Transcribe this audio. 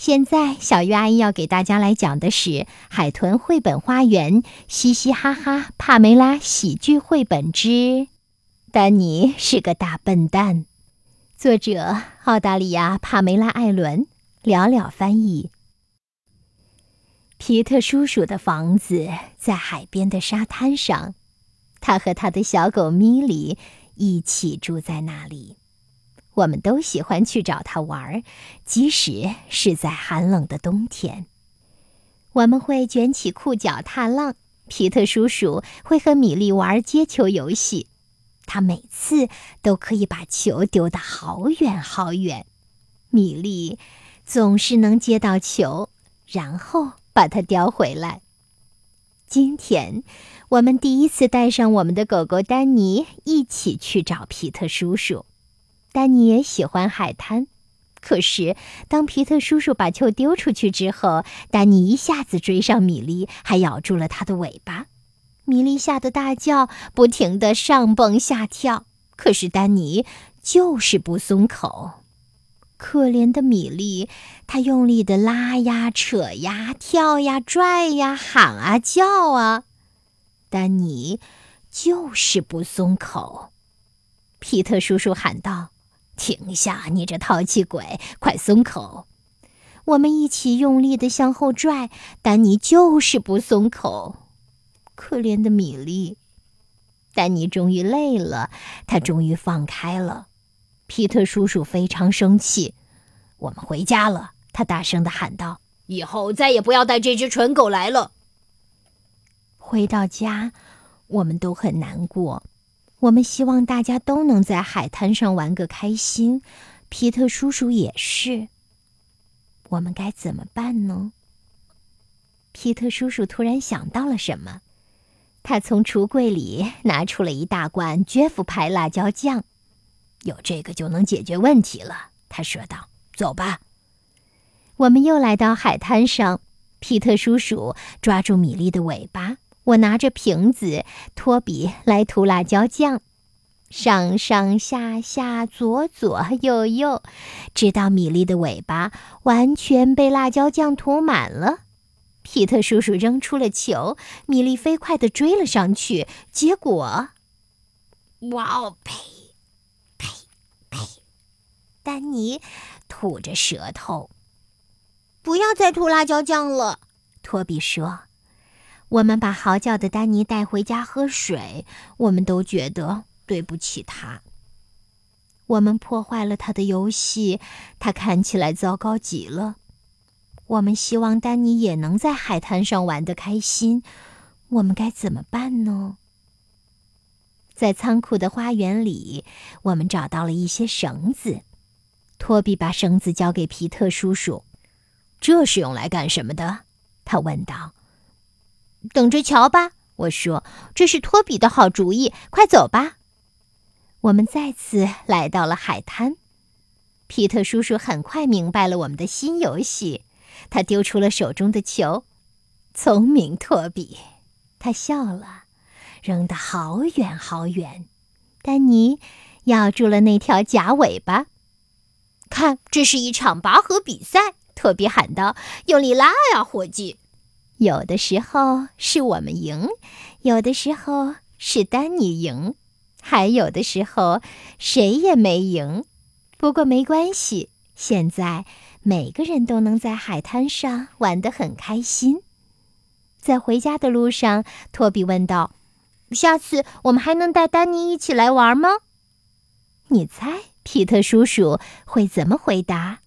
现在，小鱼阿姨要给大家来讲的是《海豚绘本花园》嘻嘻哈哈帕梅拉喜剧绘本之《丹尼是个大笨蛋》，作者澳大利亚帕梅拉·艾伦，寥寥翻译。皮特叔叔的房子在海边的沙滩上，他和他的小狗米莉一起住在那里。我们都喜欢去找他玩，即使是在寒冷的冬天。我们会卷起裤脚踏浪，皮特叔叔会和米莉玩接球游戏，他每次都可以把球丢得好远好远。米莉总是能接到球，然后。把它叼回来。今天，我们第一次带上我们的狗狗丹尼一起去找皮特叔叔。丹尼也喜欢海滩，可是当皮特叔叔把球丢出去之后，丹尼一下子追上米莉，还咬住了他的尾巴。米莉吓得大叫，不停的上蹦下跳，可是丹尼就是不松口。可怜的米莉，她用力的拉呀、扯呀、跳呀、拽呀、喊啊、叫啊，丹尼就是不松口。皮特叔叔喊道：“停下，你这淘气鬼，快松口！”我们一起用力的向后拽，丹尼就是不松口。可怜的米莉，丹尼终于累了，他终于放开了。皮特叔叔非常生气，我们回家了。他大声的喊道：“以后再也不要带这只蠢狗来了。”回到家，我们都很难过。我们希望大家都能在海滩上玩个开心，皮特叔叔也是。我们该怎么办呢？皮特叔叔突然想到了什么，他从橱柜里拿出了一大罐绝夫牌辣椒酱。有这个就能解决问题了，他说道：“走吧。”我们又来到海滩上，皮特叔叔抓住米莉的尾巴，我拿着瓶子，托比来涂辣椒酱，上上下下，左左右右，直到米粒的尾巴完全被辣椒酱涂满了。皮特叔叔扔出了球，米莉飞快地追了上去，结果，哇哦！呸！丹尼吐着舌头，不要再涂辣椒酱了。托比说：“我们把嚎叫的丹尼带回家喝水，我们都觉得对不起他。我们破坏了他的游戏，他看起来糟糕极了。我们希望丹尼也能在海滩上玩得开心，我们该怎么办呢？”在仓库的花园里，我们找到了一些绳子。托比把绳子交给皮特叔叔，这是用来干什么的？他问道。等着瞧吧，我说。这是托比的好主意，快走吧。我们再次来到了海滩。皮特叔叔很快明白了我们的新游戏，他丢出了手中的球。聪明，托比，他笑了，扔得好远好远。丹尼咬住了那条假尾巴。看，这是一场拔河比赛！托比喊道：“用力拉呀，伙计！有的时候是我们赢，有的时候是丹尼赢，还有的时候谁也没赢。不过没关系，现在每个人都能在海滩上玩得很开心。”在回家的路上，托比问道：“下次我们还能带丹尼一起来玩吗？”你猜？皮特叔叔会怎么回答？